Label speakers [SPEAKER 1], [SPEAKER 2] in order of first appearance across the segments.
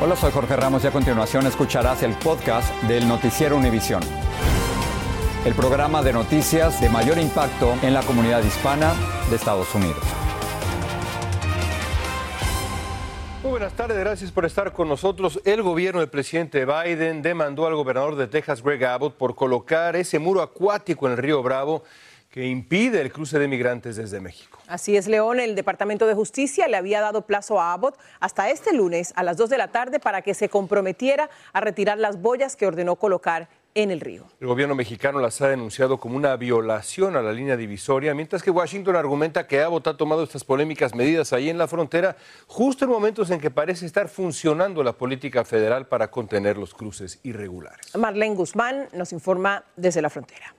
[SPEAKER 1] Hola, soy Jorge Ramos y a continuación escucharás el podcast del Noticiero Univisión. El programa de noticias de mayor impacto en la comunidad hispana de Estados Unidos.
[SPEAKER 2] Muy buenas tardes, gracias por estar con nosotros. El gobierno del presidente Biden demandó al gobernador de Texas, Greg Abbott, por colocar ese muro acuático en el río Bravo que impide el cruce de migrantes desde México.
[SPEAKER 3] Así es, León. El Departamento de Justicia le había dado plazo a Abbott hasta este lunes a las 2 de la tarde para que se comprometiera a retirar las boyas que ordenó colocar en el río.
[SPEAKER 2] El gobierno mexicano las ha denunciado como una violación a la línea divisoria, mientras que Washington argumenta que Abbott ha tomado estas polémicas medidas ahí en la frontera justo en momentos en que parece estar funcionando la política federal para contener los cruces irregulares.
[SPEAKER 3] Marlene Guzmán nos informa desde la frontera.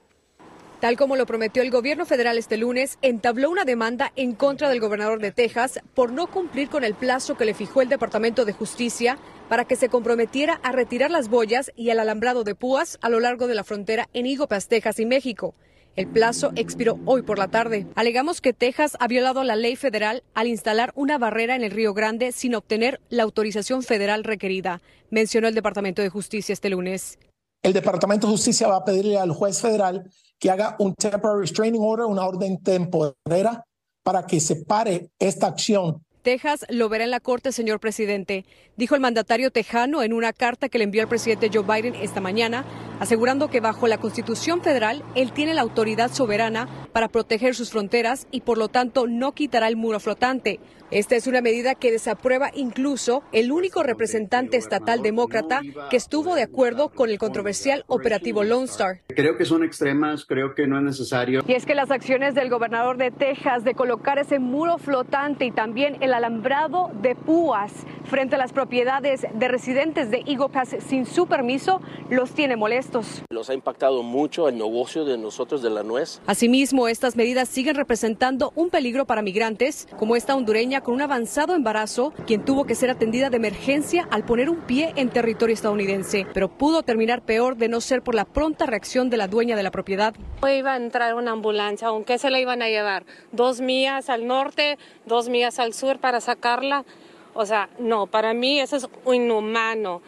[SPEAKER 4] Tal como lo prometió el gobierno federal este lunes, entabló una demanda en contra del gobernador de Texas por no cumplir con el plazo que le fijó el Departamento de Justicia para que se comprometiera a retirar las boyas y el alambrado de púas a lo largo de la frontera en Igopas, Texas y México. El plazo expiró hoy por la tarde. Alegamos que Texas ha violado la ley federal al instalar una barrera en el Río Grande sin obtener la autorización federal requerida, mencionó el Departamento de Justicia este lunes.
[SPEAKER 5] El Departamento de Justicia va a pedirle al juez federal que haga un temporary restraining order, una orden temporera, para que se pare esta acción.
[SPEAKER 4] Texas lo verá en la Corte, señor presidente, dijo el mandatario tejano en una carta que le envió al presidente Joe Biden esta mañana, asegurando que bajo la Constitución federal él tiene la autoridad soberana para proteger sus fronteras y por lo tanto no quitará el muro flotante. Esta es una medida que desaprueba incluso el único representante estatal demócrata que estuvo de acuerdo con el controversial operativo Lone Star.
[SPEAKER 6] Creo que son extremas, creo que no es necesario.
[SPEAKER 4] Y es que las acciones del gobernador de Texas de colocar ese muro flotante y también el alambrado de púas frente a las propiedades de residentes de Eagle Pass sin su permiso los tiene molestos.
[SPEAKER 7] Los ha impactado mucho el negocio de nosotros de la nuez.
[SPEAKER 4] Asimismo, estas medidas siguen representando un peligro para migrantes, como esta hondureña con un avanzado embarazo, quien tuvo que ser atendida de emergencia al poner un pie en territorio estadounidense, pero pudo terminar peor de no ser por la pronta reacción de la dueña de la propiedad.
[SPEAKER 8] Iba a entrar una ambulancia, aunque se la iban a llevar dos millas al norte, dos millas al sur para sacarla. O sea, no, para mí eso es inhumano.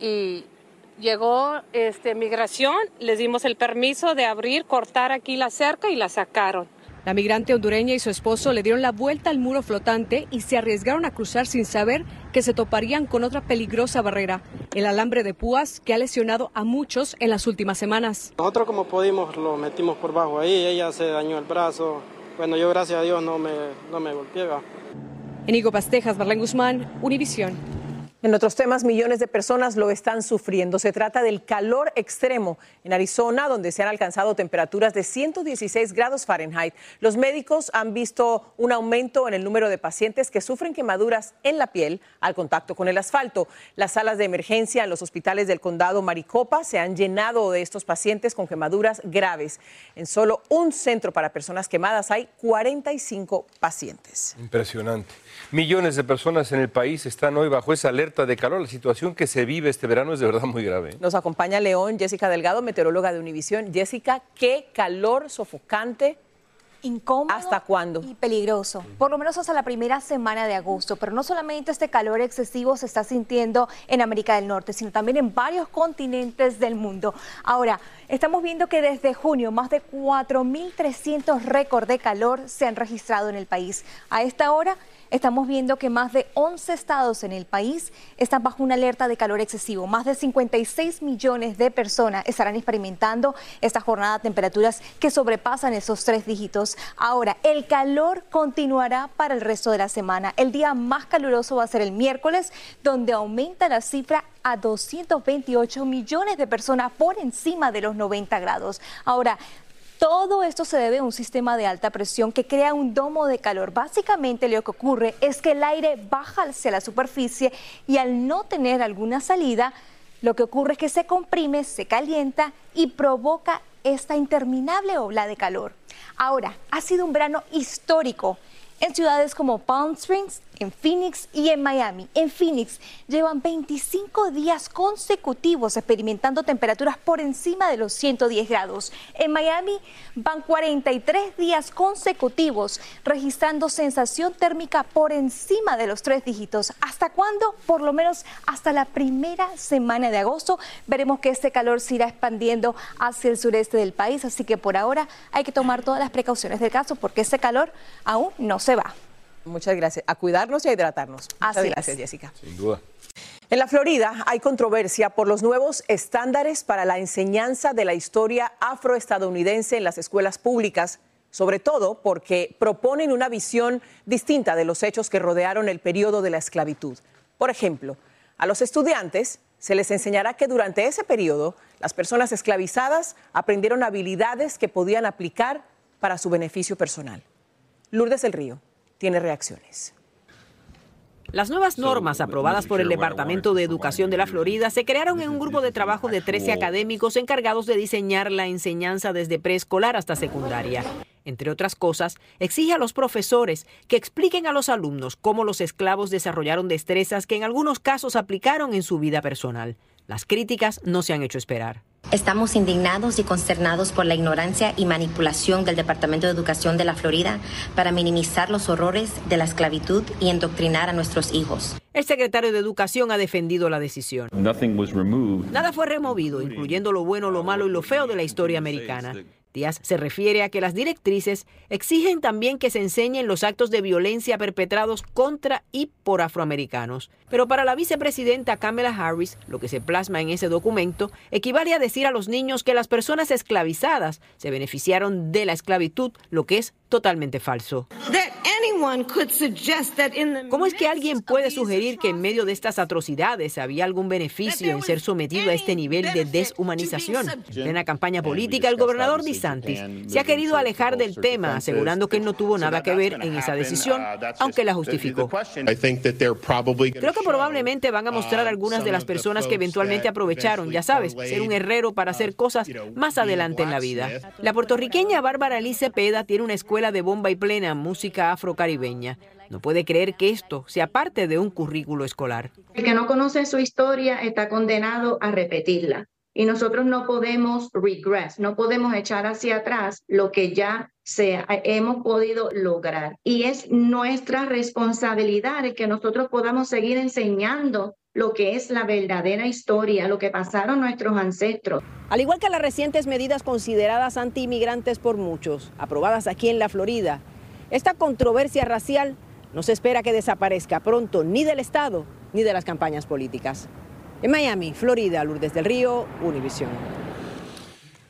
[SPEAKER 8] Y llegó este, migración, les dimos el permiso de abrir, cortar aquí la cerca y la sacaron.
[SPEAKER 4] La migrante hondureña y su esposo le dieron la vuelta al muro flotante y se arriesgaron a cruzar sin saber que se toparían con otra peligrosa barrera, el alambre de púas que ha lesionado a muchos en las últimas semanas.
[SPEAKER 9] Nosotros como pudimos lo metimos por bajo ahí, ella se dañó el brazo. Bueno, yo gracias a Dios no me, no me golpeaba.
[SPEAKER 4] En Pastejas, Marlene Guzmán, Univisión.
[SPEAKER 3] En otros temas, millones de personas lo están sufriendo. Se trata del calor extremo en Arizona, donde se han alcanzado temperaturas de 116 grados Fahrenheit. Los médicos han visto un aumento en el número de pacientes que sufren quemaduras en la piel al contacto con el asfalto. Las salas de emergencia en los hospitales del condado Maricopa se han llenado de estos pacientes con quemaduras graves. En solo un centro para personas quemadas hay 45 pacientes.
[SPEAKER 2] Impresionante. Millones de personas en el país están hoy bajo esa alerta de calor. La situación que se vive este verano es de verdad muy grave.
[SPEAKER 3] Nos acompaña León, Jessica Delgado, meteoróloga de Univisión. Jessica, qué calor sofocante.
[SPEAKER 10] Incómodo
[SPEAKER 3] ¿Hasta cuándo?
[SPEAKER 10] Y peligroso, por lo menos hasta la primera semana de agosto. Pero no solamente este calor excesivo se está sintiendo en América del Norte, sino también en varios continentes del mundo. Ahora, estamos viendo que desde junio más de 4.300 récords de calor se han registrado en el país. A esta hora estamos viendo que más de 11 estados en el país están bajo una alerta de calor excesivo. Más de 56 millones de personas estarán experimentando esta jornada de temperaturas que sobrepasan esos tres dígitos. Ahora, el calor continuará para el resto de la semana. El día más caluroso va a ser el miércoles, donde aumenta la cifra a 228 millones de personas por encima de los 90 grados. Ahora, todo esto se debe a un sistema de alta presión que crea un domo de calor. Básicamente lo que ocurre es que el aire baja hacia la superficie y al no tener alguna salida, lo que ocurre es que se comprime, se calienta y provoca esta interminable ola de calor. Ahora, ha sido un verano histórico en ciudades como Palm Springs, en Phoenix y en Miami. En Phoenix llevan 25 días consecutivos experimentando temperaturas por encima de los 110 grados. En Miami van 43 días consecutivos registrando sensación térmica por encima de los tres dígitos. ¿Hasta cuándo? Por lo menos hasta la primera semana de agosto. Veremos que este calor se irá expandiendo hacia el sureste del país, así que por ahora hay que tomar todas las precauciones del caso porque este calor aún no se va.
[SPEAKER 3] Muchas gracias. A cuidarnos y a hidratarnos. Muchas
[SPEAKER 10] Así
[SPEAKER 3] gracias,
[SPEAKER 10] es.
[SPEAKER 3] Jessica.
[SPEAKER 2] Sin duda.
[SPEAKER 3] En la Florida hay controversia por los nuevos estándares para la enseñanza de la historia afroestadounidense en las escuelas públicas, sobre todo porque proponen una visión distinta de los hechos que rodearon el periodo de la esclavitud. Por ejemplo, a los estudiantes se les enseñará que durante ese periodo las personas esclavizadas aprendieron habilidades que podían aplicar para su beneficio personal. Lourdes del Río tiene reacciones.
[SPEAKER 11] Las nuevas normas aprobadas por el Departamento de Educación de la Florida se crearon en un grupo de trabajo de 13 académicos encargados de diseñar la enseñanza desde preescolar hasta secundaria. Entre otras cosas, exige a los profesores que expliquen a los alumnos cómo los esclavos desarrollaron destrezas que en algunos casos aplicaron en su vida personal. Las críticas no se han hecho esperar.
[SPEAKER 12] Estamos indignados y consternados por la ignorancia y manipulación del Departamento de Educación de la Florida para minimizar los horrores de la esclavitud y endoctrinar a nuestros hijos.
[SPEAKER 11] El secretario de Educación ha defendido la decisión. Nada fue removido, incluyendo lo bueno, lo malo y lo feo de la historia americana. Díaz se refiere a que las directrices exigen también que se enseñen los actos de violencia perpetrados contra y por afroamericanos. Pero para la vicepresidenta Kamala Harris, lo que se plasma en ese documento equivale a decir a los niños que las personas esclavizadas se beneficiaron de la esclavitud, lo que es totalmente falso. ¿Cómo es que alguien puede sugerir que en medio de estas atrocidades había algún beneficio en ser sometido a este nivel de deshumanización? En una campaña política, el gobernador DeSantis se ha querido alejar del tema, asegurando que él no tuvo nada que ver en esa decisión, aunque la justificó. Creo que probablemente van a mostrar algunas de las personas que eventualmente aprovecharon, ya sabes, ser un herrero para hacer cosas más adelante en la vida. La puertorriqueña Bárbara Liz Cepeda tiene una escuela de bomba y plena música afrocaribeña. No puede creer que esto sea parte de un currículo escolar.
[SPEAKER 13] El que no conoce su historia está condenado a repetirla. Y nosotros no podemos regress, no podemos echar hacia atrás lo que ya se, hemos podido lograr. Y es nuestra responsabilidad el que nosotros podamos seguir enseñando lo que es la verdadera historia, lo que pasaron nuestros ancestros.
[SPEAKER 11] Al igual que las recientes medidas consideradas anti-inmigrantes por muchos, aprobadas aquí en la Florida, esta controversia racial no se espera que desaparezca pronto ni del Estado ni de las campañas políticas. En Miami, Florida, Lourdes del Río, Univisión.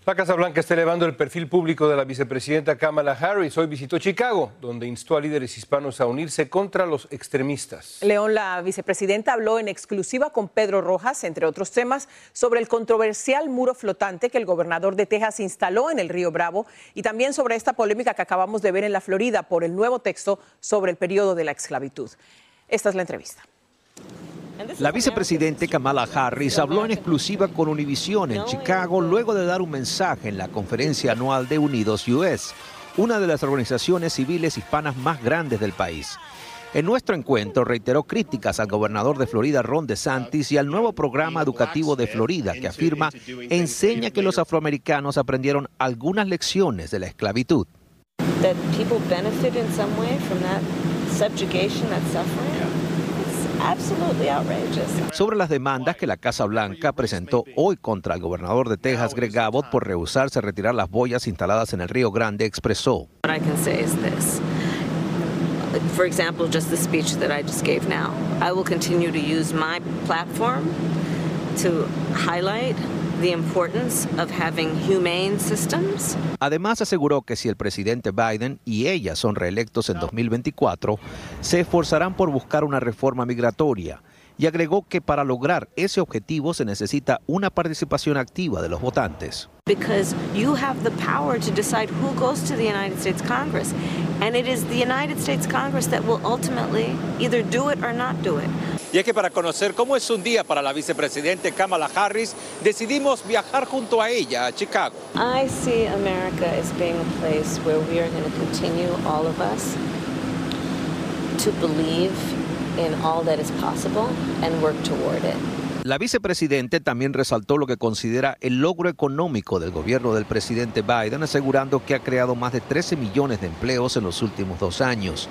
[SPEAKER 2] La Casa Blanca está elevando el perfil público de la vicepresidenta Kamala Harris. Hoy visitó Chicago, donde instó a líderes hispanos a unirse contra los extremistas.
[SPEAKER 3] León, la vicepresidenta habló en exclusiva con Pedro Rojas, entre otros temas, sobre el controversial muro flotante que el gobernador de Texas instaló en el río Bravo y también sobre esta polémica que acabamos de ver en la Florida por el nuevo texto sobre el periodo de la esclavitud. Esta es la entrevista.
[SPEAKER 14] La vicepresidente Kamala Harris habló en exclusiva con Univision en Chicago luego de dar un mensaje en la conferencia anual de Unidos US, una de las organizaciones civiles hispanas más grandes del país. En nuestro encuentro reiteró críticas al gobernador de Florida, Ron DeSantis, y al nuevo programa educativo de Florida, que afirma enseña que los afroamericanos aprendieron algunas lecciones de la esclavitud.
[SPEAKER 15] That people benefit in some way from that subjugation, that suffering. Absolutely outrageous.
[SPEAKER 14] Sobre las demandas que la Casa Blanca presentó hoy contra el gobernador de Texas, Greg Abbott, por rehusarse a retirar las boyas instaladas en el Río Grande, expresó.
[SPEAKER 15] What I can say is this. For example, just the speech that I just gave now. I will continue to use my platform to highlight the importance of having humane systems.
[SPEAKER 14] Además aseguró que si el presidente Biden y ella son reelectos en 2024, se esforzarán por buscar una reforma migratoria y agregó que para lograr ese objetivo se necesita una participación activa de los votantes.
[SPEAKER 15] Because you have the power to decide who goes to the United States Congress. And it is the United States Congress that will ultimately either do it or not do it.
[SPEAKER 16] Y es que para conocer cómo es un día para la vicepresidente Kamala Harris, decidimos viajar junto a ella a Chicago.
[SPEAKER 15] I see America as being a place where we are going to continue, all of us, to believe in all that is possible and work toward it.
[SPEAKER 14] La vicepresidente también resaltó lo que considera el logro económico del gobierno del presidente Biden, asegurando que ha creado más de 13 millones de empleos en los últimos dos años.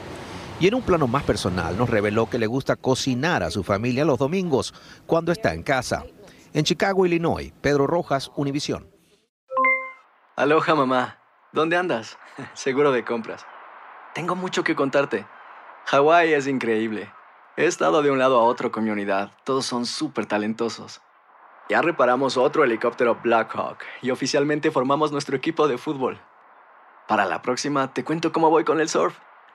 [SPEAKER 14] Y en un plano más personal nos reveló que le gusta cocinar a su familia los domingos cuando está en casa. En Chicago, Illinois, Pedro Rojas, Univisión.
[SPEAKER 17] Aloha mamá, ¿dónde andas? Seguro de compras. Tengo mucho que contarte. Hawái es increíble. He estado de un lado a otro con mi unidad. Todos son súper talentosos. Ya reparamos otro helicóptero Blackhawk y oficialmente formamos nuestro equipo de fútbol. Para la próxima te cuento cómo voy con el surf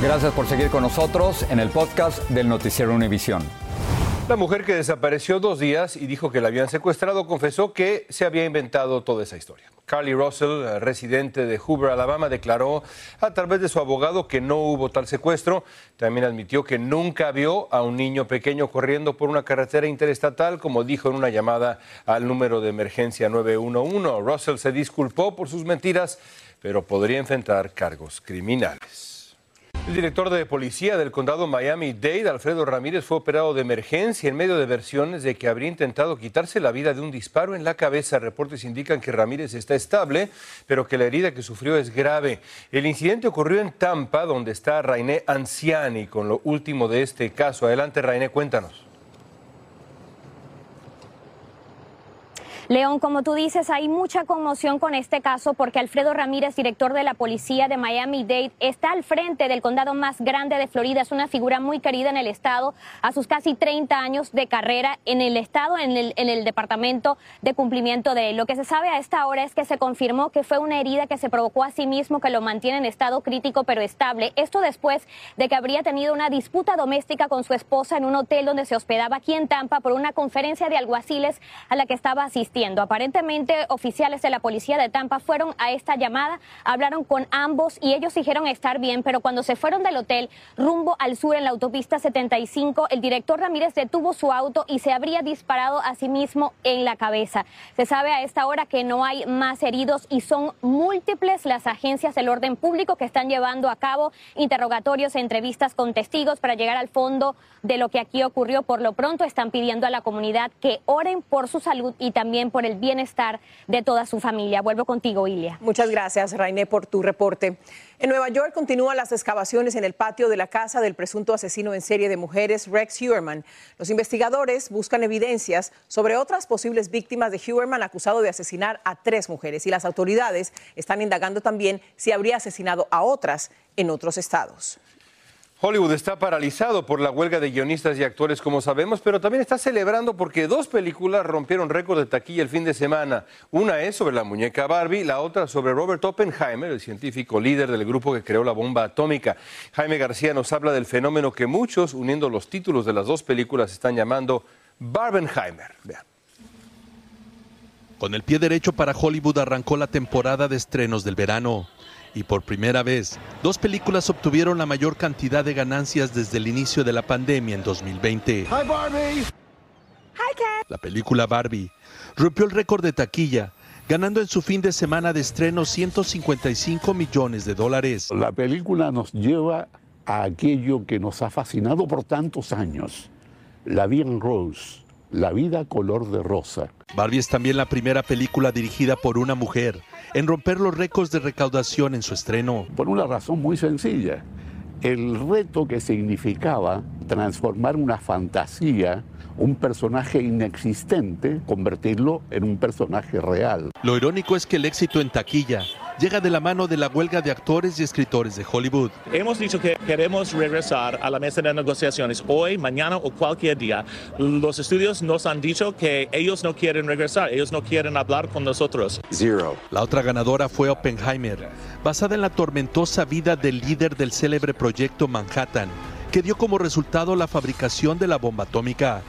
[SPEAKER 1] Gracias por seguir con nosotros en el podcast del Noticiero Univisión.
[SPEAKER 2] La mujer que desapareció dos días y dijo que la habían secuestrado confesó que se había inventado toda esa historia. Carly Russell, residente de Hoover, Alabama, declaró a través de su abogado que no hubo tal secuestro. También admitió que nunca vio a un niño pequeño corriendo por una carretera interestatal, como dijo en una llamada al número de emergencia 911. Russell se disculpó por sus mentiras, pero podría enfrentar cargos criminales. El director de policía del condado Miami-Dade, Alfredo Ramírez, fue operado de emergencia en medio de versiones de que habría intentado quitarse la vida de un disparo en la cabeza. Reportes indican que Ramírez está estable, pero que la herida que sufrió es grave. El incidente ocurrió en Tampa, donde está Rainé Anciani, con lo último de este caso. Adelante, Rainé, cuéntanos.
[SPEAKER 18] León, como tú dices, hay mucha conmoción con este caso porque Alfredo Ramírez, director de la policía de Miami-Dade, está al frente del condado más grande de Florida. Es una figura muy querida en el estado a sus casi 30 años de carrera en el estado, en el, en el departamento de cumplimiento de ley. Lo que se sabe a esta hora es que se confirmó que fue una herida que se provocó a sí mismo, que lo mantiene en estado crítico pero estable. Esto después de que habría tenido una disputa doméstica con su esposa en un hotel donde se hospedaba aquí en Tampa por una conferencia de alguaciles a la que estaba asistiendo. Aparentemente, oficiales de la policía de Tampa fueron a esta llamada, hablaron con ambos y ellos dijeron estar bien, pero cuando se fueron del hotel rumbo al sur en la autopista 75, el director Ramírez detuvo su auto y se habría disparado a sí mismo en la cabeza. Se sabe a esta hora que no hay más heridos y son múltiples las agencias del orden público que están llevando a cabo interrogatorios e entrevistas con testigos para llegar al fondo de lo que aquí ocurrió. Por lo pronto están pidiendo a la comunidad que oren por su salud y también por el bienestar de toda su familia. Vuelvo contigo, Ilia.
[SPEAKER 3] Muchas gracias, Rainé, por tu reporte. En Nueva York continúan las excavaciones en el patio de la casa del presunto asesino en serie de mujeres, Rex Huerman. Los investigadores buscan evidencias sobre otras posibles víctimas de Huerman acusado de asesinar a tres mujeres y las autoridades están indagando también si habría asesinado a otras en otros estados.
[SPEAKER 2] Hollywood está paralizado por la huelga de guionistas y actores, como sabemos, pero también está celebrando porque dos películas rompieron récord de taquilla el fin de semana. Una es sobre la muñeca Barbie, la otra sobre Robert Oppenheimer, el científico líder del grupo que creó la bomba atómica. Jaime García nos habla del fenómeno que muchos, uniendo los títulos de las dos películas, están llamando Barbenheimer. Vean.
[SPEAKER 19] Con el pie derecho para Hollywood arrancó la temporada de estrenos del verano. Y por primera vez, dos películas obtuvieron la mayor cantidad de ganancias desde el inicio de la pandemia en 2020. La película Barbie rompió el récord de taquilla, ganando en su fin de semana de estreno 155 millones de dólares.
[SPEAKER 20] La película nos lleva a aquello que nos ha fascinado por tantos años, la vida en Rose, la vida color de rosa.
[SPEAKER 19] Barbie es también la primera película dirigida por una mujer en romper los récords de recaudación en su estreno.
[SPEAKER 20] Por una razón muy sencilla. El reto que significaba transformar una fantasía, un personaje inexistente, convertirlo en un personaje real.
[SPEAKER 19] Lo irónico es que el éxito en taquilla llega de la mano de la huelga de actores y escritores de Hollywood.
[SPEAKER 21] Hemos dicho que queremos regresar a la mesa de negociaciones hoy, mañana o cualquier día. Los estudios nos han dicho que ellos no quieren regresar, ellos no quieren hablar con nosotros.
[SPEAKER 19] Zero. La otra ganadora fue Oppenheimer, basada en la tormentosa vida del líder del célebre proyecto Manhattan, que dio como resultado la fabricación de la bomba atómica.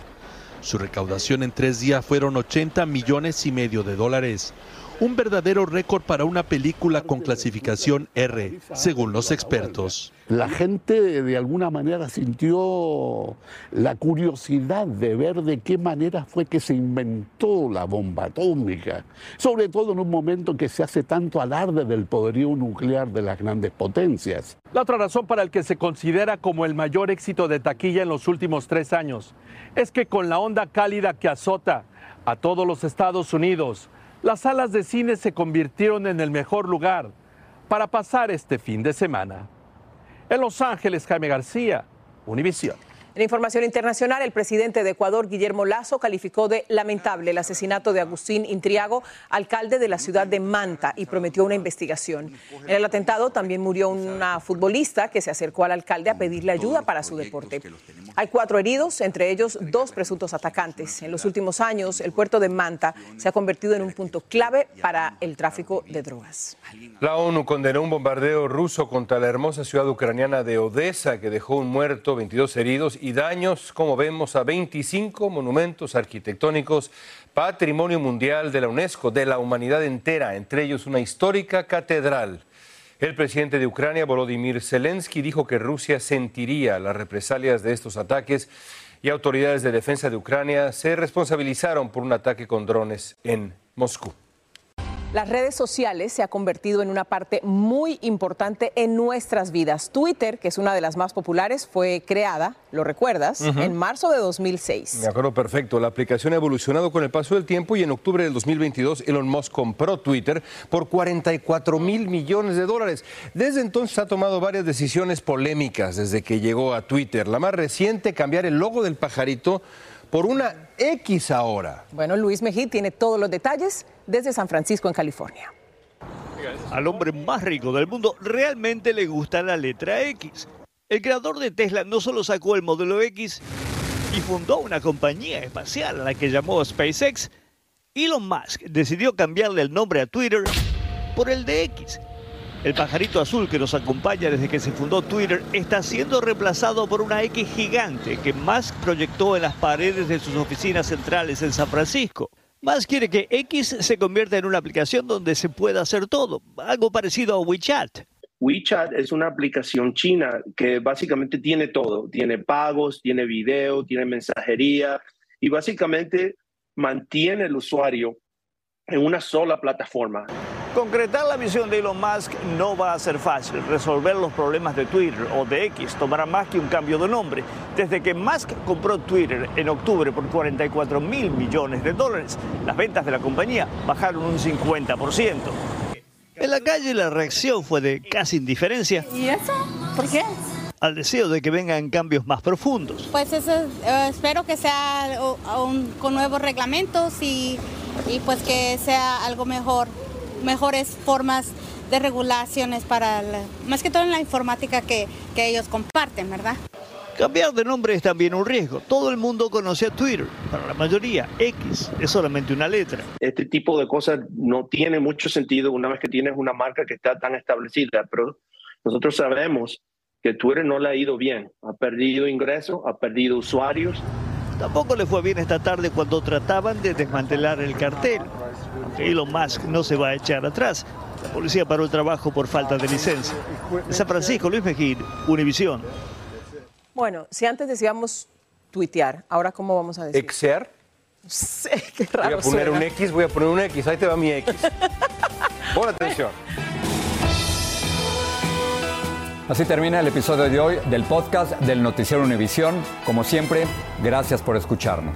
[SPEAKER 19] Su recaudación en tres días fueron 80 millones y medio de dólares un verdadero récord para una película con clasificación R, según los expertos.
[SPEAKER 20] La gente de alguna manera sintió la curiosidad de ver de qué manera fue que se inventó la bomba atómica, sobre todo en un momento que se hace tanto alarde del poderío nuclear de las grandes potencias.
[SPEAKER 22] La otra razón para el que se considera como el mayor éxito de taquilla en los últimos tres años es que con la onda cálida que azota a todos los Estados Unidos, las salas de cine se convirtieron en el mejor lugar para pasar este fin de semana. En Los Ángeles, Jaime García, Univisión.
[SPEAKER 3] En información internacional, el presidente de Ecuador, Guillermo Lazo, calificó de lamentable el asesinato de Agustín Intriago, alcalde de la ciudad de Manta, y prometió una investigación. En el atentado también murió una futbolista que se acercó al alcalde a pedirle ayuda para su deporte. Hay cuatro heridos, entre ellos dos presuntos atacantes. En los últimos años, el puerto de Manta se ha convertido en un punto clave para el tráfico de drogas.
[SPEAKER 2] La ONU condenó un bombardeo ruso contra la hermosa ciudad ucraniana de Odessa, que dejó un muerto, 22 heridos y daños, como vemos, a 25 monumentos arquitectónicos, patrimonio mundial de la UNESCO, de la humanidad entera, entre ellos una histórica catedral. El presidente de Ucrania, Volodymyr Zelensky, dijo que Rusia sentiría las represalias de estos ataques y autoridades de defensa de Ucrania se responsabilizaron por un ataque con drones en Moscú.
[SPEAKER 3] Las redes sociales se ha convertido en una parte muy importante en nuestras vidas. Twitter, que es una de las más populares, fue creada, lo recuerdas, en marzo de 2006.
[SPEAKER 2] Me acuerdo perfecto. La aplicación ha evolucionado con el paso del tiempo y en octubre del 2022 Elon Musk compró Twitter por 44 mil millones de dólares. Desde entonces ha tomado varias decisiones polémicas desde que llegó a Twitter. La más reciente, cambiar el logo del pajarito por una X ahora.
[SPEAKER 3] Bueno, Luis Mejí tiene todos los detalles desde San Francisco, en California.
[SPEAKER 23] Al hombre más rico del mundo realmente le gusta la letra X. El creador de Tesla no solo sacó el modelo X y fundó una compañía espacial a la que llamó SpaceX, Elon Musk decidió cambiarle el nombre a Twitter por el de X el pajarito azul que nos acompaña desde que se fundó Twitter está siendo reemplazado por una X gigante que Musk proyectó en las paredes de sus oficinas centrales en San Francisco. Musk quiere que X se convierta en una aplicación donde se pueda hacer todo, algo parecido a WeChat.
[SPEAKER 24] WeChat es una aplicación china que básicamente tiene todo, tiene pagos, tiene video, tiene mensajería y básicamente mantiene el usuario en una sola plataforma.
[SPEAKER 23] Concretar la visión de Elon Musk no va a ser fácil. Resolver los problemas de Twitter o de X tomará más que un cambio de nombre. Desde que Musk compró Twitter en octubre por 44 mil millones de dólares, las ventas de la compañía bajaron un 50%. En la calle la reacción fue de casi indiferencia.
[SPEAKER 25] ¿Y eso? ¿Por qué?
[SPEAKER 23] Al deseo de que vengan cambios más profundos.
[SPEAKER 25] Pues eso, eh, espero que sea con nuevos reglamentos y, y pues que sea algo mejor mejores formas de regulaciones para, más que todo en la informática que, que ellos comparten, ¿verdad?
[SPEAKER 23] Cambiar de nombre es también un riesgo. Todo el mundo conoce a Twitter. Para la mayoría, X es solamente una letra.
[SPEAKER 24] Este tipo de cosas no tiene mucho sentido una vez que tienes una marca que está tan establecida, pero nosotros sabemos que Twitter no le ha ido bien. Ha perdido ingresos, ha perdido usuarios.
[SPEAKER 23] Tampoco le fue bien esta tarde cuando trataban de desmantelar el cartel. Elon Musk no se va a echar atrás. La policía paró el trabajo por falta de licencia. En San Francisco, Luis Mejía, Univisión.
[SPEAKER 3] Bueno, si antes decíamos tuitear, ahora cómo vamos a decir.
[SPEAKER 2] ¿Exear?
[SPEAKER 3] Sí, qué raro.
[SPEAKER 2] Voy a poner
[SPEAKER 3] suena.
[SPEAKER 2] un X, voy a poner un X. Ahí te va mi X. Pon atención.
[SPEAKER 1] Así termina el episodio de hoy del podcast del Noticiero Univisión. Como siempre, gracias por escucharnos.